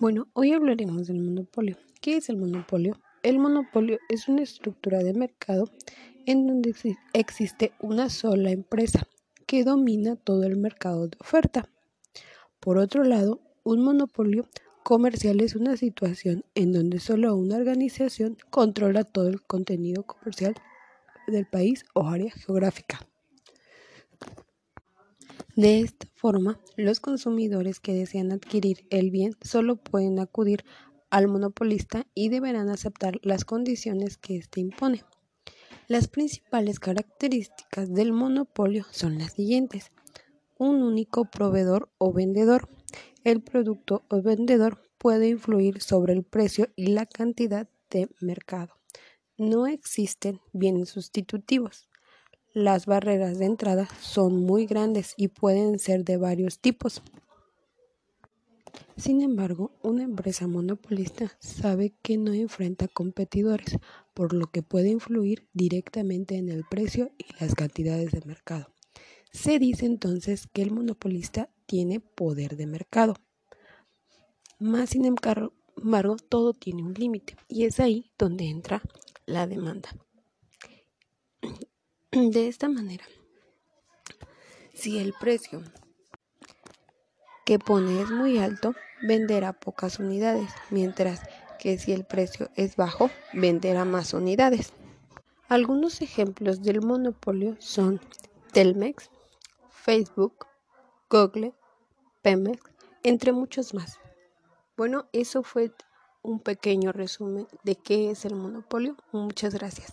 Bueno, hoy hablaremos del monopolio. ¿Qué es el monopolio? El monopolio es una estructura de mercado en donde existe una sola empresa que domina todo el mercado de oferta. Por otro lado, un monopolio comercial es una situación en donde solo una organización controla todo el contenido comercial del país o área geográfica. De esta forma, los consumidores que desean adquirir el bien solo pueden acudir al monopolista y deberán aceptar las condiciones que éste impone. Las principales características del monopolio son las siguientes. Un único proveedor o vendedor. El producto o vendedor puede influir sobre el precio y la cantidad de mercado. No existen bienes sustitutivos. Las barreras de entrada son muy grandes y pueden ser de varios tipos. Sin embargo, una empresa monopolista sabe que no enfrenta competidores, por lo que puede influir directamente en el precio y las cantidades de mercado. Se dice entonces que el monopolista tiene poder de mercado. Más sin embargo, todo tiene un límite y es ahí donde entra la demanda. De esta manera, si el precio que pone es muy alto, venderá pocas unidades, mientras que si el precio es bajo, venderá más unidades. Algunos ejemplos del monopolio son Telmex, Facebook, Google, Pemex, entre muchos más. Bueno, eso fue un pequeño resumen de qué es el monopolio. Muchas gracias.